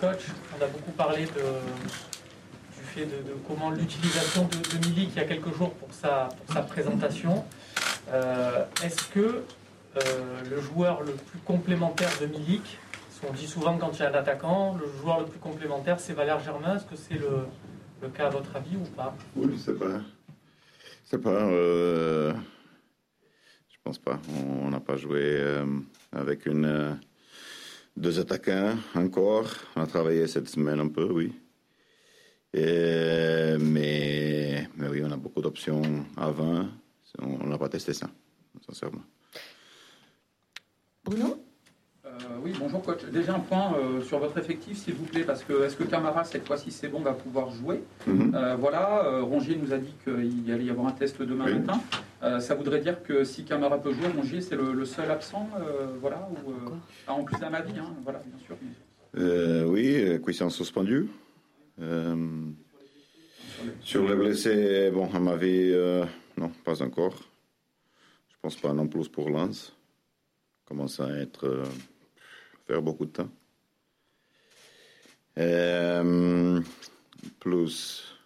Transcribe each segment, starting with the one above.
coach. On a beaucoup parlé du fait de, comment l'utilisation de, Milik il y a quelques jours pour sa, présentation. Est-ce que le joueur le plus complémentaire de Milik, on dit souvent quand il y a un attaquant, le joueur le plus complémentaire c'est Valère Germain, est-ce que c'est le, cas à votre avis ou pas? Oui, c'est pas. C'est pas. Euh, je pense pas. On n'a pas joué euh, avec une, euh, deux attaquants encore. On a travaillé cette semaine un peu, oui. Et, mais, mais oui, on a beaucoup d'options avant. On n'a pas testé ça, sincèrement. Bruno? Euh, oui, bonjour coach. Déjà un point euh, sur votre effectif, s'il vous plaît, parce que est-ce que Camara, cette fois-ci, c'est bon, va pouvoir jouer? Mhm. Euh, Voilà, Rongier nous a dit qu'il allait y avoir un test demain Oui. matin. Euh, ça voudrait dire que si Camara peut jouer, Rongier, c'est le, le seul absent, euh, voilà, ou, euh, ah, en plus d'Amadi, hein, voilà, bien sûr. Euh, oui, cuisson suspendue. Euh, sur les blessés, bon, à ma vie, euh, non, pas encore. Je pense pas non plus pour Lens. Commence à être euh, faire beaucoup de temps. Euh, plus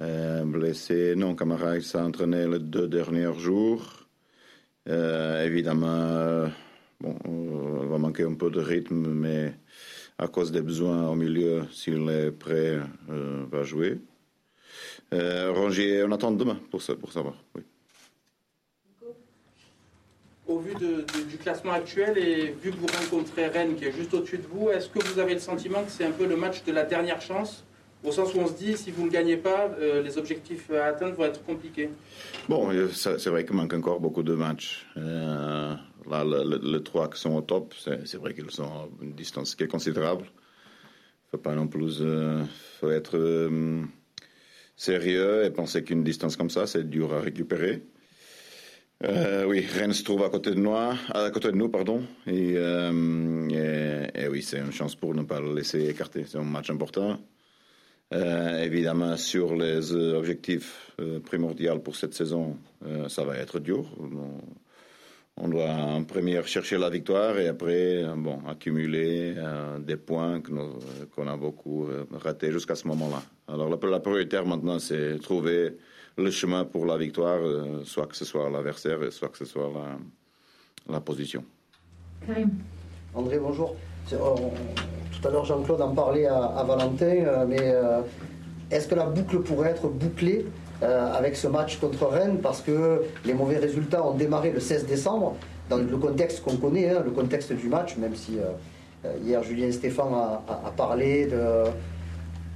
euh, blessé, non, Camara s'est entraîné les deux derniers jours. Euh, évidemment, euh, bon, on va manquer un peu de rythme, mais à cause des besoins au milieu, s'il est prêt, euh, va jouer. Euh, Rongier, on attend demain pour, savoir. Au vu du classement actuel et vu que vous rencontrez Rennes qui est juste au-dessus de vous, est-ce que vous avez le sentiment que c'est un peu le match de la dernière chance Au sens où on se dit, si vous ne le gagnez pas, euh, les objectifs à atteindre vont être compliqués. Bon, euh, c'est vrai qu'il manque encore beaucoup de matchs. Euh, là, le- le- les trois qui sont au top, c'est vrai qu'ils sont à une distance qui est considérable. Il faut pas non plus faut être sérieux et penser qu'une distance comme ça, c'est dur à récupérer. Oui, Rennes se trouve à côté de nous, à côté de nous, pardon. Et oui, c'est une chance pour ne pas le laisser écarter. C'est un match important. Euh, évidemment, sur les euh, objectifs euh, primordiaux pour cette saison, euh, ça va être dur. On, on doit en première chercher la victoire et après, bon, accumuler euh, des points que nous- qu'on a beaucoup euh, ratés jusqu'à ce moment-là. Alors la, la prioritaire maintenant, c'est trouver le chemin pour la victoire, euh, soit que ce soit l'adversaire, soit que ce soit la, la position. Karim André, bonjour. Tout à l'heure, Jean-Claude en parlait à, Valentin, euh, mais euh, est-ce que la boucle pourrait être bouclée euh, avec ce match contre Rennes? Parce que les mauvais résultats ont démarré le 16 décembre, dans le contexte qu'on connaît, hein, le contexte du match, même si hier Julien Stéphane a, parlé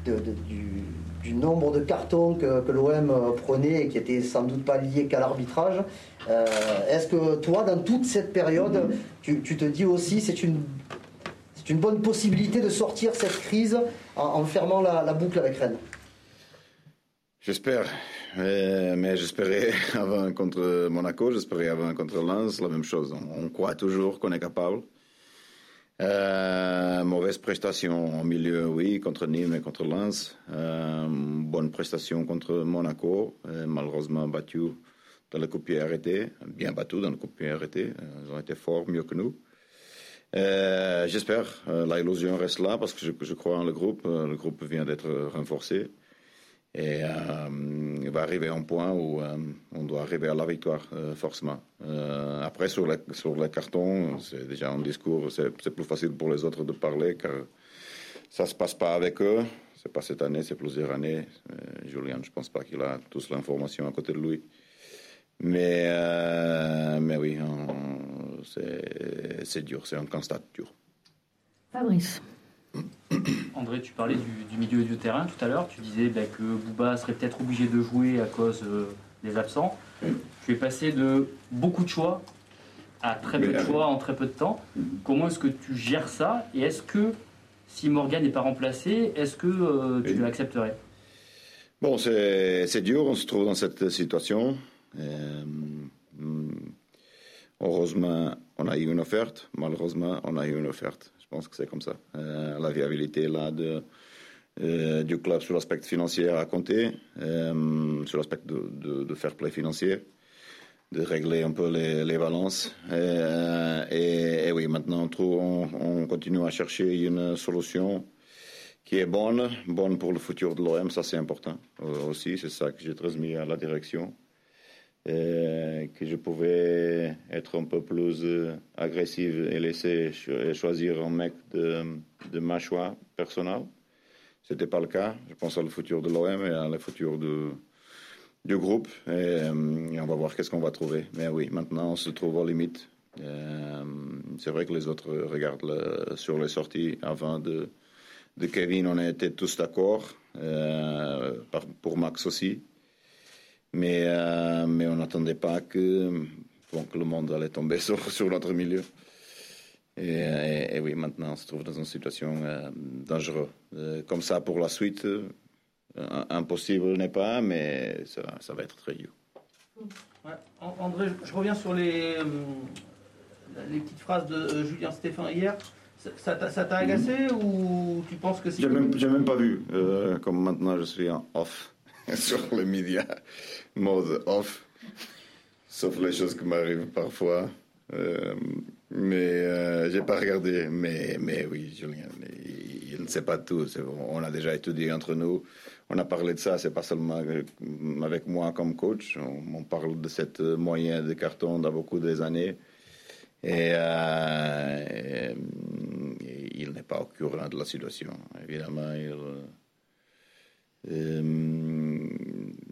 du, nombre de cartons que, l'OM prenait et qui n'étaient sans doute pas liés qu'à l'arbitrage. Est-ce que toi, dans toute cette période, tu, tu te dis aussi c'est une, c'est une bonne possibilité de sortir cette crise en, en fermant la, la boucle avec Rennes J'espère. Euh, mais j'espérais avant contre Monaco, j'espérais avant contre Lens, la même chose. On, croit toujours qu'on est capable. Euh, mauvaise prestation au milieu, oui, contre Nîmes et contre Lens. Euh, bonne prestation contre Monaco, euh, malheureusement battu dans le coup pied arrêté, bien battu dans le coup pied arrêté. Ils ont été forts, mieux que nous. Euh, J'espère. Euh, la illusion reste là parce que je, crois en le groupe. Euh, le groupe vient d'être renforcé. Et euh, il va arriver à un point où on doit arriver à la victoire, forcément. Après, sur les, sur les cartons, c'est déjà un discours, c'est plus facile pour les autres de parler car ça ne se passe pas avec eux. C'est pas cette année, c'est plusieurs années. Julien, je ne pense pas qu'il a tous l'information à côté de lui. Mais, mais oui, on- c'est dur, c'est un constat dur. Fabrice André, tu parlais du, du milieu du terrain tout à l'heure. Tu disais bah, que Bouba serait peut-être obligé de jouer à cause euh, des absents. Tu es passé de beaucoup de choix à très peu de euh, choix en très peu de temps. Comment est-ce que tu gères ça? Et est-ce que si Morgan n'est pas remplacé, est-ce que euh, tu Oui. l'accepterais? Bon, c'est dur, on se trouve dans cette situation. Euh, heureusement, on a eu une offerte. Malheureusement, on a eu une offerte. Je pense que c'est comme ça. Euh, la viabilité là euh, du club sur l'aspect financier a compté, euh, sur l'aspect de, de, fair play financier. de régler un peu les, balances. Et, et, oui, maintenant on, on, continue à chercher une solution qui est bonne, bonne pour le futur de l'OM, ça c'est important aussi, c'est ça que j'ai transmis à la direction. Euh, que je pouvais être un peu plus euh, agressive et laisser choisir un mec de, de ma choix personnel. Ce n'était pas le cas. Je pense à le futur de l'OM et à le futur de, du groupe. Et, euh, on va voir qu'est-ce qu'on va trouver. Mais oui, maintenant, on se trouve aux limites. c'est vrai que les autres regardent sur les sorties avant de, de Kevin. On était tous d'accord. pour Max aussi. Mais, euh, mais on n'attendait pas que, bon, que, le monde allait tomber sur, sur notre milieu. Et, et, oui, maintenant, on se trouve dans une situation euh, dangereuse. Euh, comme ça, pour la suite, euh, impossible n'est pas, mais ça, ça, va être très dur. Ouais. André, je, je, reviens sur les, euh, les petites phrases de Julien Stéphane hier. Ça t'a agacé mmh. ou tu penses que c'est... J'ai même, même, pas vu, comme maintenant je suis en off. sur les médias, mode off, sauf les choses qui m'arrivent parfois. Euh, mais euh, j'ai pas regardé. Mais, mais oui, Julien, il, ne sait pas tout. On a déjà étudié entre nous. On a parlé de ça, c'est pas seulement avec moi comme coach. On, parle de cette moyen de carton dans beaucoup des années. Et, euh, et il n'est pas au courant de la situation. Évidemment, il euh,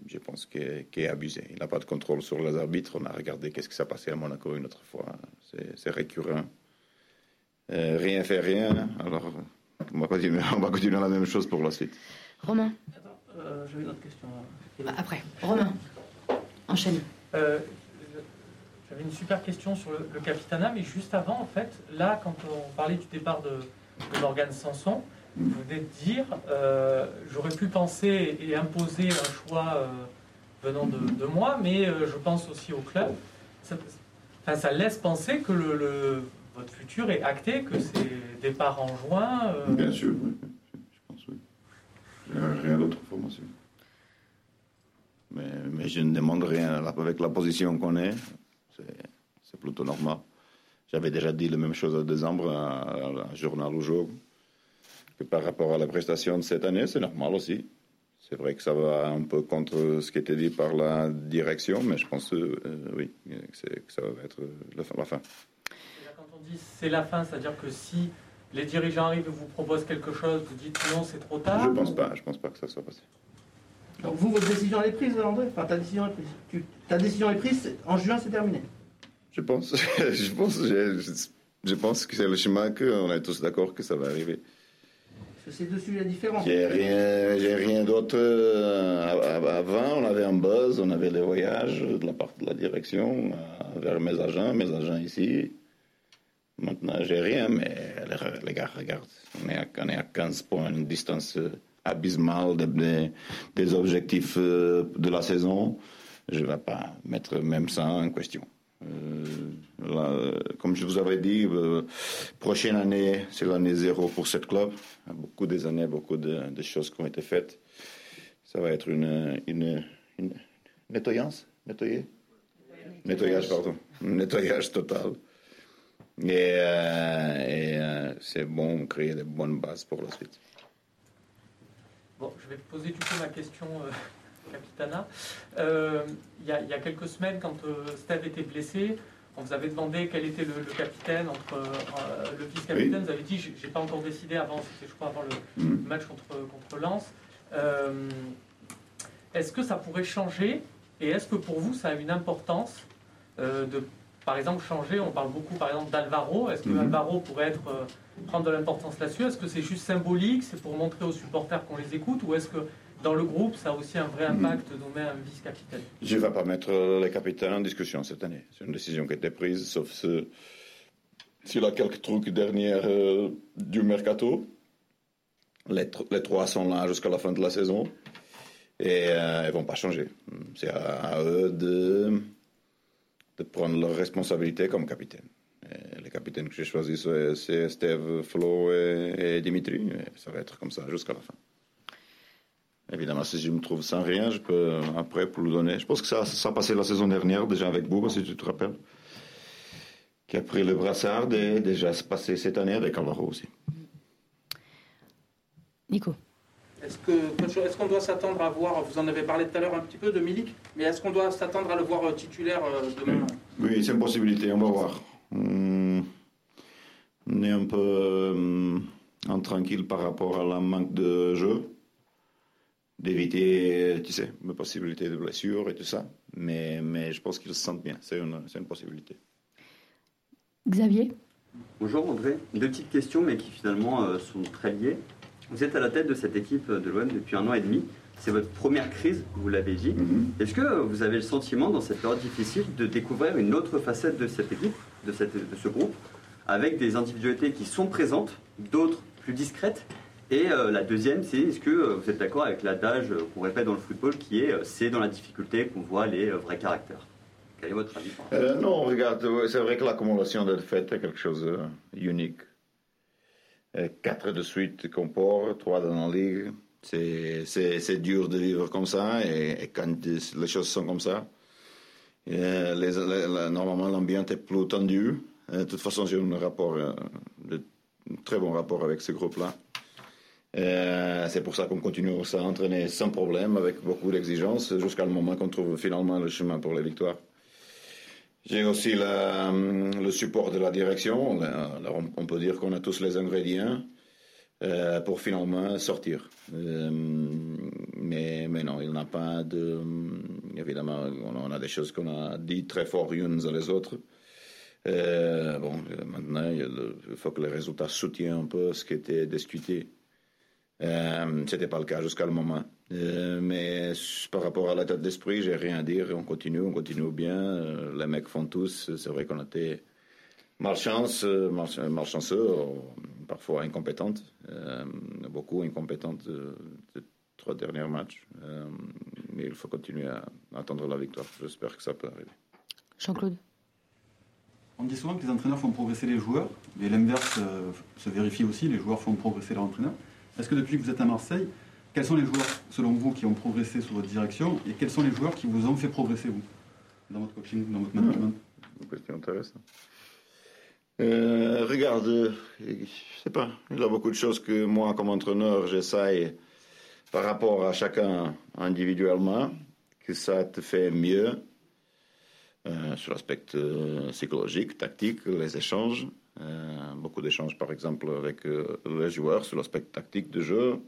je pense qu'il est abusé. Il n'a pas de contrôle sur les arbitres. On a regardé qu'est-ce qui s'est passé à Monaco une autre fois. C'est récurrent. Euh, rien fait rien. Alors, on va, continuer, on va continuer la même chose pour la suite. Romain. Euh, J'avais une autre question. Après, Romain, enchaîne. Euh, J'avais une super question sur le, le, Capitana, mais juste avant, en fait, là, quand on parlait du départ de, de Morgane Sanson, vous venez de dire, euh, j'aurais pu penser et imposer un choix euh, venant de, de, moi, mais euh, je pense aussi au club. Ça, ça laisse penser que le, votre futur est acté, que c'est départ en juin. Bien sûr, oui. je pense oui. Rien d'autre information. Mais, mais, je ne demande rien avec la position qu'on est. C'est plutôt normal. J'avais déjà dit la même chose en décembre à, un journal au jour que par rapport à la prestation de cette année, c'est normal aussi. C'est vrai que ça va un peu contre ce qui était dit par la direction, mais je pense euh, oui, que, que, ça va être la fin. La fin. Là, quand on dit c'est la fin, c'est-à-dire que si les dirigeants arrivent et vous proposent quelque chose, vous dites non, c'est trop tard Je ne pense pas, je pense pas que ça soit passé. Donc vous, votre décision est prise, André? Enfin, ta décision est prise. Tu, ta décision est prise, en juin, c'est terminé. Je pense, je pense, je, je pense que c'est le chemin qu'on est tous d'accord que ça va arriver. C'est deux sujets différents. J'ai rien, rien d'autre. Euh, avant, on avait un buzz, on avait les voyages de la part de la direction euh, vers mes agents, mes agents ici. Maintenant, j'ai rien, mais les, gars, regarde, on est, à, on est à 15 points, une distance abysmale des, objectifs euh, de la saison. Je ne vais pas mettre même ça en question. Euh, là, comme je vous avais dit, euh, prochaine année, c'est l'année zéro pour cette club. Beaucoup des années, beaucoup de, de, choses qui ont été faites. Ça va être une, une, une nettoyance, nettoyer, nettoyage, pardon, nettoyage total. Et, euh, et euh, c'est bon, créer des bonnes bases pour la suite. Bon, je vais poser du coup ma question euh, Capitana. Euh, il, y a, il, y a, quelques semaines, quand euh, Steve était blessé, on vous avait demandé quel était le, le capitaine entre euh, le vice-capitaine. Oui. Vous avez dit, j'ai pas encore décidé avant, c'était je crois avant le mmh. match contre, contre Lens. Euh, est-ce que ça pourrait changer et est-ce que pour vous ça a une importance euh, de, par exemple, changer? On parle beaucoup par exemple d'Alvaro. Est-ce que mmh. Alvaro pourrait être, prendre de l'importance là-dessus? Est-ce que c'est juste symbolique? C'est pour montrer aux supporters qu'on les écoute? Ou est-ce que dans le groupe, ça a aussi un vrai impact de nommer un vice-capitaine Je ne vais pas mettre les capitaines en discussion cette année. C'est une décision qui a été prise, sauf s'il a quelques trucs derniers euh, du mercato. Les, trois sont là jusqu'à la fin de la saison et euh, ils ne vont pas changer. C'est à, eux de, prendre leurs responsabilités comme capitaine. Les capitaines que j'ai choisis, c'est Steve, Flo et, Dimitri. Ça va être comme ça jusqu'à la fin. Évidemment, si je me trouve sans rien, je peux après pour le donner. Je pense que ça, ça a passé la saison dernière déjà avec Bouba, si tu te rappelles, qui a pris le brassard et déjà c'est passé cette année avec Alvaro aussi. Nico. Est-ce qu'on doit s'attendre à voir, vous en avez parlé tout à l'heure un petit peu de Milik, mais est-ce qu'on doit s'attendre à le voir euh, titulaire euh, demain? Oui, c'est une possibilité, on va voir. On est un peu euh, intranquille par rapport à la manque de jeu, d'éviter, tu sais, la possibilité de blessure et tout ça. Mais, mais je pense qu'ils se sentent bien, c'est une, une possibilité. Xavier? Bonjour André, deux petites questions mais qui finalement sont très liées. Vous êtes à la tête de cette équipe de l'OM depuis un an et demi. C'est votre première crise, vous l'avez dit. Mhm. Est-ce que vous avez le sentiment, dans cette période difficile, de découvrir une autre facette de cette équipe, de, cette, de ce groupe, avec des individualités qui sont présentes, d'autres plus discrètes Et euh, la deuxième, c'est est-ce que euh, vous êtes d'accord avec l'adage euh, qu'on répète dans le football qui est c'est dans la difficulté qu'on voit les vrais caractères? Quel est votre avis? Non, regarde, c'est vrai que l'accumulation de fêtes est quelque chose d'unique. Euh, quatre de suite qu'on porte, trois dans la ligue. C'est dur de vivre comme ça et, quand les choses sont comme ça, euh, normalement l'ambiance est plus tendue. Euh, de toute façon, j'ai un rapport, de, très bon rapport avec ce groupe-là. C'est pour ça qu'on continue à s'entraîner sans problème, avec beaucoup d'exigences, jusqu'à le moment qu'on trouve finalement le chemin pour la victoire. J'ai aussi le support de la direction. On, peut dire qu'on a tous les ingrédients euh, pour finalement sortir. Euh, mais, mais non, il n'y a pas de... Évidemment, on a des choses qu'on a dit très fort unes à les autres. Euh, bon, maintenant, il faut que les résultats soutiennent un peu ce qui était discuté. Euh, C'était pas le cas jusqu'à le moment. Euh, mais par rapport à la tête d'esprit, j'ai rien à dire. On continue, on continue bien. Euh, les mecs font tous. C'est vrai qu'on a été malchance, euh, malchanceux, parfois incompétentes, beaucoup incompétentes les trois derniers matchs. mais il faut continuer à attendre la victoire. J'espère que ça peut arriver. Jean-Claude on dit souvent que les entraîneurs font progresser les joueurs, mais l'inverse se vérifie aussi, les joueurs font progresser leur entraîneur. Est-ce que depuis que vous êtes à Marseille, quels sont les joueurs, selon vous, qui ont progressé sous votre direction et quels sont les joueurs qui vous ont fait progresser, vous, dans votre coaching, dans votre management? Une question intéressante. Euh, regarde, je sais pas, il y a beaucoup de choses que moi, comme entraîneur, j'essaye par rapport à chacun individuellement, que ça te fait mieux euh, sur l'aspect euh, psychologique, tactique, les échanges. Beaucoup d'échanges, par exemple, avec les joueurs sur l'aspect tactique de jeu.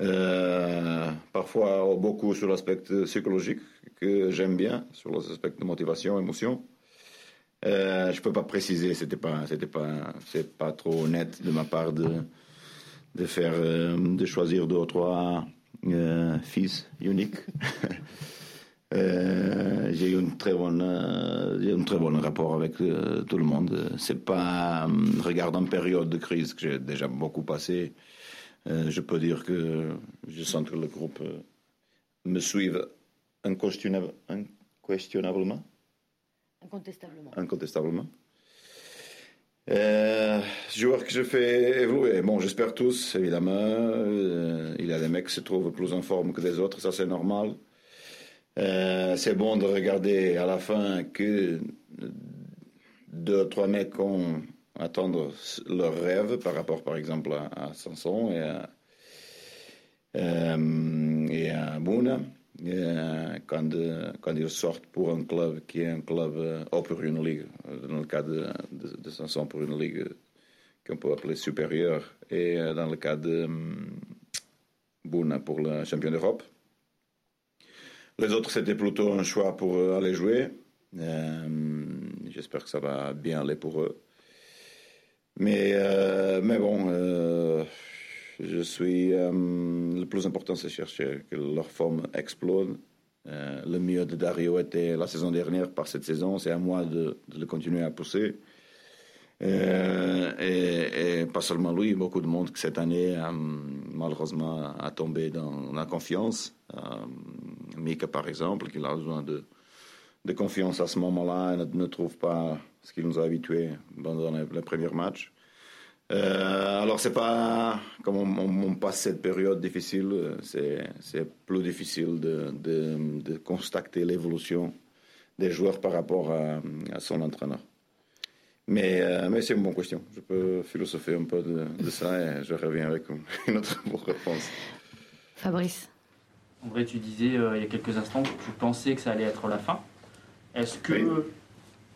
Euh, parfois beaucoup sur l'aspect psychologique que j'aime bien, sur l'aspect de motivation, émotion. Euh, je peux pas préciser, c'était pas, pas, pas trop honnête de ma part de de faire, euh, de choisir deux ou trois euh, fils uniques. j'ai eu une très bonne, j'ai un très bon rapport avec tout le monde. C'est pas, regarde en période de crise que j'ai déjà beaucoup passé. Euh, je peux dire que je sens que le groupe euh, me suive inquestionnablement. Incontestablement. Incontestablement. Euh, joueurs que je fais évoluer. Bon, j'espère tous, évidemment. Euh, il y a des mecs qui se trouvent plus en forme que des autres, ça c'est normal. C'est bon de regarder à la fin que deux, trois mecs ont attendre leurs rêves par rapport, par exemple, à, Sanson et à, euh, et à Mouna. Euh, quand, quand, ils sortent pour un club qui est un club, euh, ou pour une ligue, dans le cas de, de, Sanson, pour une ligue qu'on peut appeler supérieure, et dans le cas de Bouna pour le champion d'Europe. Les autres, c'était plutôt un choix pour aller jouer. J'espère que ça va bien aller pour eux. Mais, euh, mais bon, euh, je suis. Euh, le plus important, c'est chercher que leur forme explose. le mieux de Dario était la saison dernière. Par cette saison, c'est à moi de, le continuer à pousser. Et, pas seulement lui, beaucoup de monde qui cette année, malheureusement, a tombé dans la confiance. Mika, par exemple, qui a besoin de, confiance à ce moment-là et ne, trouve pas ce qui nous a habitués dans les, premiers matchs. Euh, alors, c'est pas comme on, passe cette période difficile, c'est plus difficile de, constater l'évolution des joueurs par rapport à, son entraîneur. Mais, euh, mais c'est une bonne question. Je peux philosopher un peu de, ça et je reviens avec une autre réponse. Fabrice. André, tu disais euh, il y a quelques instants que tu pensais que ça allait être la fin. Est-ce que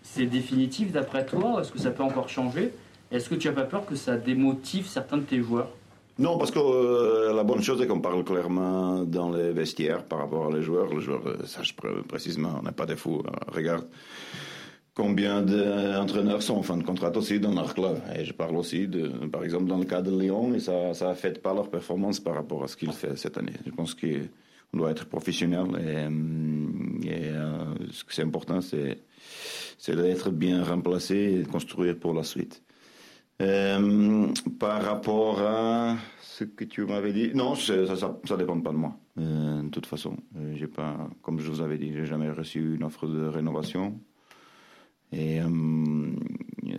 c'est définitif d'après toi Est-ce que ça peut encore changer? Est-ce que tu n'as pas peur que ça démotive certains de tes joueurs? Non, parce que euh, la bonne chose est qu'on parle clairement dans les vestiaires par rapport aux joueurs. Les joueurs euh, sachent précisément, on n'est pas des fous. regarde combien d'entraîneurs sont en fin de contrat aussi dans leur club. Et je parle aussi, de, par exemple, dans le cas de Lyon, et ça ça affecte pas leur performance par rapport à ce qu'ils font cette année. Je pense qu'on doit être professionnel et, et euh, ce qui est important, c'est d'être bien remplacé et construire pour la suite. Euh, par rapport à ce que tu m'avais dit, non, ça, ça, dépend pas de moi. Euh, de toute façon, j'ai pas, comme je vous avais dit, j'ai jamais reçu une offre de rénovation. Et euh,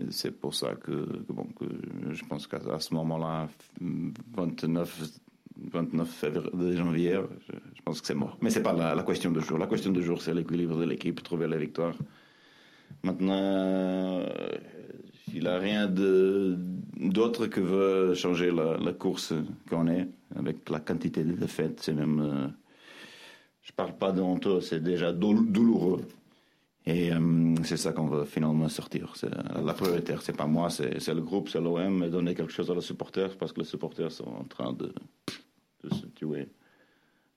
c'est pour ça que, bon, que je pense qu'à ce moment-là, 29, 29 février, janvier, je, pense que c'est mort. Mais c'est pas la, question de jour. La question de jour, c'est l'équilibre de l'équipe, trouver la victoire. Maintenant, il n'a rien d'autre que veut changer la, course qu'on est, avec la quantité de défaites. C'est même. Euh, je parle pas de honteux, c'est déjà douloureux. Et euh, c'est ça qu'on veut finalement sortir. La prioritaire, c'est pas moi, c'est le groupe, c'est l'OM, donner quelque chose à les supporters, parce que les supporters sont en train de, de se tuer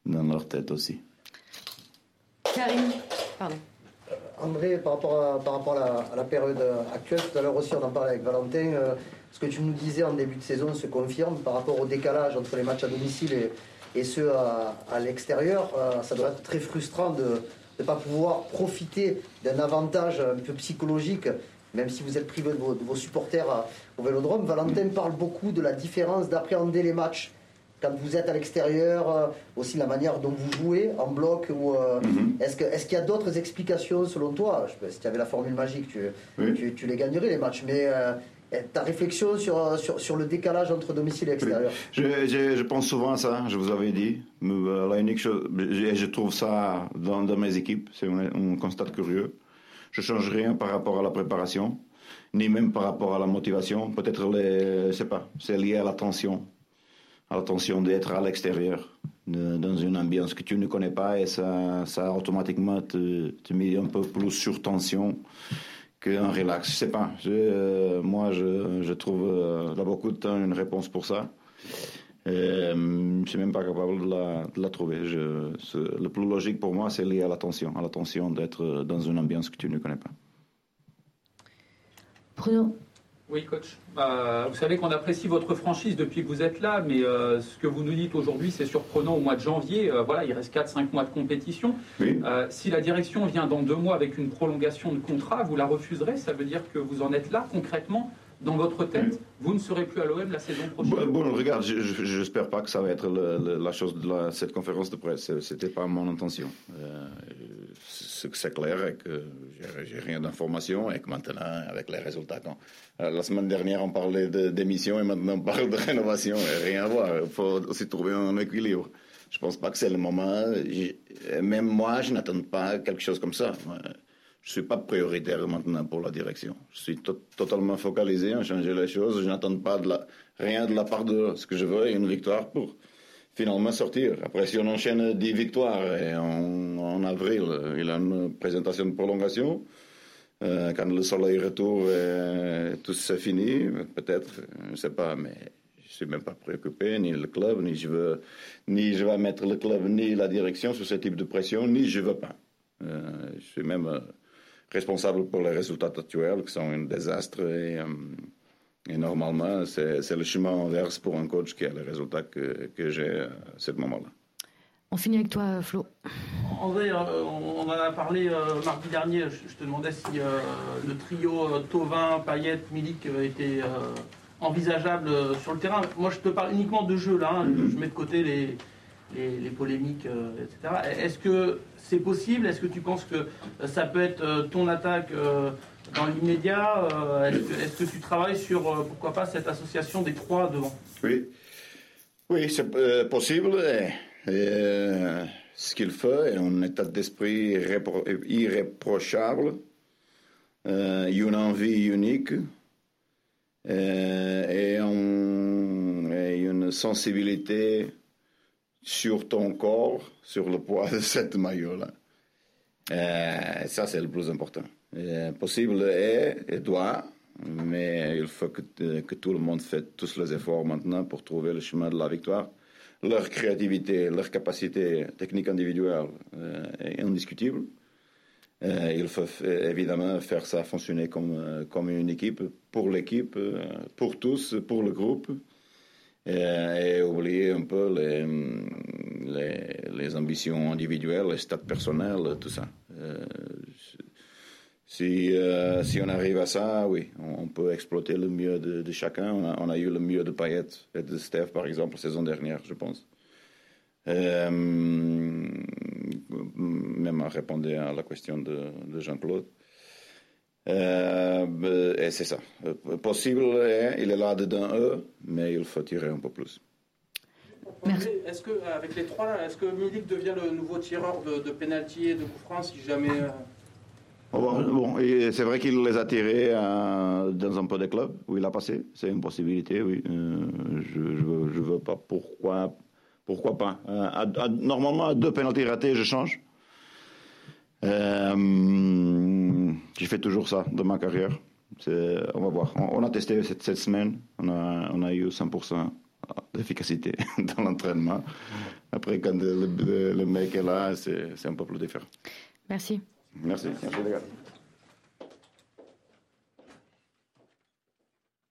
dans leur tête aussi. Karine, pardon. André, par rapport, à, par rapport à, la, période actuelle, tout à l'heure aussi on en parlait avec Valentin, euh, ce que tu nous disais en début de saison se confirme par rapport au décalage entre les matchs à domicile et, ceux à, l'extérieur. Euh, ça doit être très frustrant de ne pas pouvoir profiter d'un avantage un peu psychologique, même si vous êtes privé de vos, de vos supporters au Vélodrome. Valentin parle beaucoup de la différence d'appréhender les matchs quand vous êtes à l'extérieur, euh, aussi la manière dont vous jouez en bloc ou euh, mhm. est-ce que est-ce qu'il y a d'autres explications selon toi? Si tu avais la formule magique, tu, tu, les gagnerais les matchs, mais euh, ta réflexion sur, sur, le décalage entre domicile et extérieur? Je, je, pense souvent à ça, je vous avais dit. La unique chose, je, je trouve ça dans, dans mes équipes, c'est un, constat curieux. Je change rien par rapport à la préparation, ni même par rapport à la motivation. Peut-être, je sais pas, c'est lié à la tension attention d'être à l'extérieur, dans une ambiance que tu ne connais pas, et ça, ça automatiquement te, met un peu plus sur tension qu'un relax. Je sais pas. Euh, moi, je, trouve euh, là beaucoup de temps une réponse pour ça. Euh, je suis même pas capable de la, trouver. Le plus logique pour moi, c'est lié à l'attention, à l'attention d'être dans une ambiance que tu ne connais pas. Oui, coach. Bah, vous savez qu'on apprécie votre franchise depuis que vous êtes là, mais euh, ce que vous nous dites aujourd'hui, c'est surprenant au mois de janvier. Euh, voilà, il reste 4-5 mois de compétition. Euh, si la direction vient dans deux mois avec une prolongation de contrat, vous la refuserez? Ça veut dire que vous en êtes là concrètement dans votre tête, vous ne serez plus à l'OM la saison prochaine? Bon, regarde, j'espère pas que ça va être la chose de cette conférence de presse. C'était pas mon intention. Euh, c'est clair et que j'ai rien d'information et que maintenant, avec les résultats, quand, euh, la semaine dernière on parlait d'émission et maintenant on parle de rénovation, rien à voir. Il faut aussi trouver un équilibre. Je pense pas que c'est le moment. Même moi, je n'attends pas quelque chose comme ça je suis pas prioritaire maintenant pour la direction. Je suis totalement focalisé à changer les choses. Je n'attends pas de la, rien de la part de ce que je veux, une victoire pour finalement sortir. Après, si on enchaîne 10 victoires en, avril, il a une présentation de prolongation, euh, quand le soleil retourne et tout c'est fini, peut-être, je ne sais pas, mais je suis même pas préoccupé, ni le club, ni je veux, ni je vais mettre le club, ni la direction sur ce type de pression, ni je veux pas. Euh, je suis même euh, responsable pour les résultats actuels qui sont un désastre et, euh, et normalement c'est le chemin inverse pour un coach qui a les résultats que, que j'ai à ce moment-là. On finit avec toi, Flo. André, euh, on en a parlé euh, mardi dernier. Je te demandais si le trio Tovin, Payet, Milik était envisageable sur le terrain. Moi, je te parle uniquement de jeu là. Hein. Mm-hmm. Je mets de côté les, les, polémiques, etc. Est-ce que c'est possible? Est-ce que tu penses que ça peut être euh, ton attaque euh, dans l'immédiat, est-ce que, tu travailles sur, pourquoi pas, cette association des trois devant? Oui, oui c'est possible. ce qu'il fait est un état d'esprit irréprochable, une envie unique et, une sensibilité sur ton corps, sur le poids de cette maillot-là. Euh, ça, c'est le plus important. Euh, possible est et doit, mais il faut que, que, tout le monde fasse tous les efforts maintenant pour trouver le chemin de la victoire. Leur créativité, leur capacité technique individuelle euh, est indiscutible. il faut évidemment faire ça fonctionner comme, comme une équipe, pour l'équipe, pour tous, pour le groupe. Et, et, oublier un peu les, les, les, ambitions individuelles, les stats personnels, tout ça. Si, euh, si on arrive à ça, oui, on, peut exploiter le mieux de, chacun. On a, eu le mieux de Payet et de Steph, par exemple, la saison dernière, je pense. Euh, même à répondre à la question de, de Jean-Claude. Euh, et c'est ça. Possible, il est là dedans eux, mais il faut tirer un peu plus. Est-ce que avec les trois, est-ce que Milik devient le nouveau tireur de, de penalty et de coup franc si jamais euh, Bon, c'est vrai qu'il les a tirés euh, dans un peu de club où il a passé? C'est une possibilité, oui. je, je, veux, pas. Pourquoi, pourquoi pas? Normalement, à deux pénalties ratés, je change. Euh, j'ai fait toujours ça dans ma carrière. On va voir. On, a testé cette, cette, semaine. On a, on a eu 100% d'efficacité dans l'entraînement. Après, quand le, le, mec est là, c'est un peu plus différent. Merci. Merci. Merci les gars.